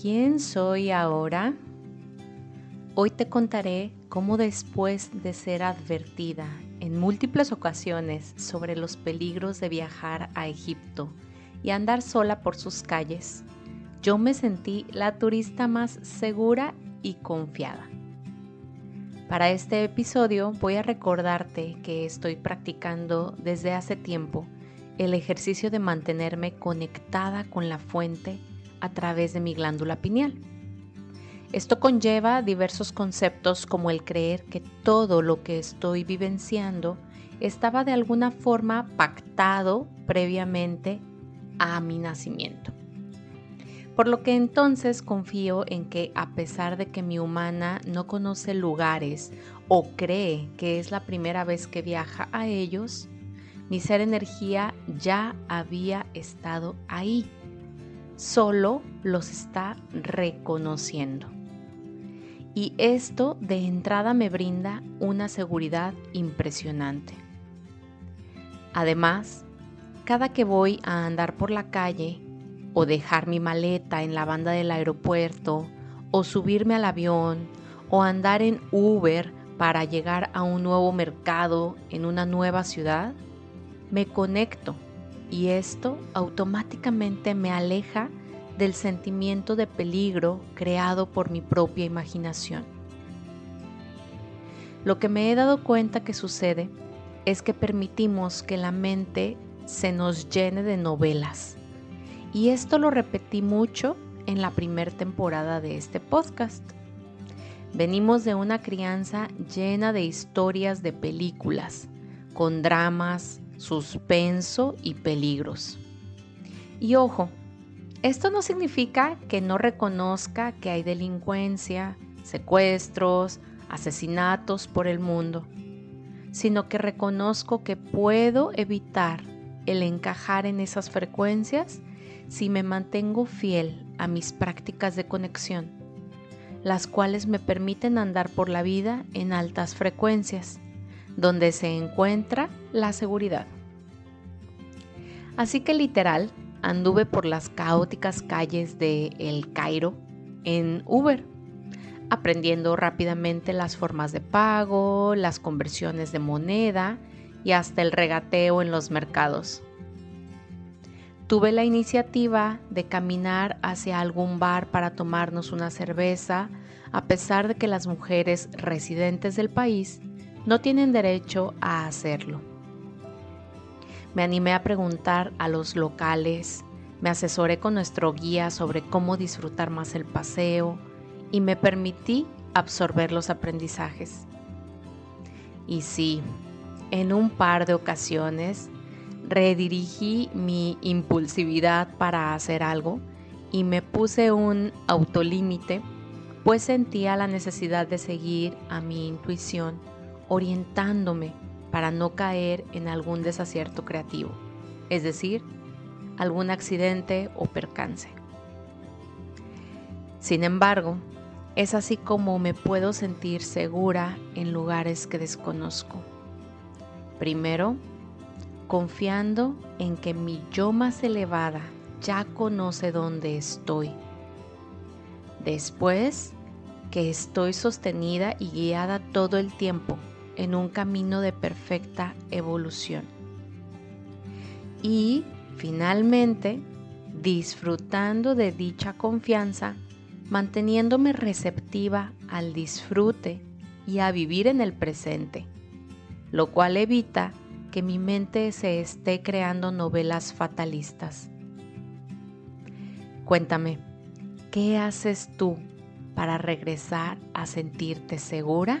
¿Quién soy ahora? Hoy te contaré cómo después de ser advertida en múltiples ocasiones sobre los peligros de viajar a Egipto y andar sola por sus calles, yo me sentí la turista más segura y confiada. Para este episodio voy a recordarte que estoy practicando desde hace tiempo el ejercicio de mantenerme conectada con la fuente a través de mi glándula pineal. Esto conlleva diversos conceptos como el creer que todo lo que estoy vivenciando estaba de alguna forma pactado previamente a mi nacimiento. Por lo que entonces confío en que a pesar de que mi humana no conoce lugares o cree que es la primera vez que viaja a ellos, mi ser energía ya había estado ahí solo los está reconociendo. Y esto de entrada me brinda una seguridad impresionante. Además, cada que voy a andar por la calle o dejar mi maleta en la banda del aeropuerto o subirme al avión o andar en Uber para llegar a un nuevo mercado en una nueva ciudad, me conecto y esto automáticamente me aleja del sentimiento de peligro creado por mi propia imaginación. Lo que me he dado cuenta que sucede es que permitimos que la mente se nos llene de novelas. Y esto lo repetí mucho en la primera temporada de este podcast. Venimos de una crianza llena de historias de películas, con dramas, suspenso y peligros. Y ojo, esto no significa que no reconozca que hay delincuencia, secuestros, asesinatos por el mundo, sino que reconozco que puedo evitar el encajar en esas frecuencias si me mantengo fiel a mis prácticas de conexión, las cuales me permiten andar por la vida en altas frecuencias donde se encuentra la seguridad. Así que literal, anduve por las caóticas calles de El Cairo en Uber, aprendiendo rápidamente las formas de pago, las conversiones de moneda y hasta el regateo en los mercados. Tuve la iniciativa de caminar hacia algún bar para tomarnos una cerveza, a pesar de que las mujeres residentes del país no tienen derecho a hacerlo. Me animé a preguntar a los locales, me asesoré con nuestro guía sobre cómo disfrutar más el paseo y me permití absorber los aprendizajes. Y sí, en un par de ocasiones redirigí mi impulsividad para hacer algo y me puse un autolímite, pues sentía la necesidad de seguir a mi intuición orientándome para no caer en algún desacierto creativo, es decir, algún accidente o percance. Sin embargo, es así como me puedo sentir segura en lugares que desconozco. Primero, confiando en que mi yo más elevada ya conoce dónde estoy. Después, que estoy sostenida y guiada todo el tiempo en un camino de perfecta evolución. Y finalmente, disfrutando de dicha confianza, manteniéndome receptiva al disfrute y a vivir en el presente, lo cual evita que mi mente se esté creando novelas fatalistas. Cuéntame, ¿qué haces tú para regresar a sentirte segura?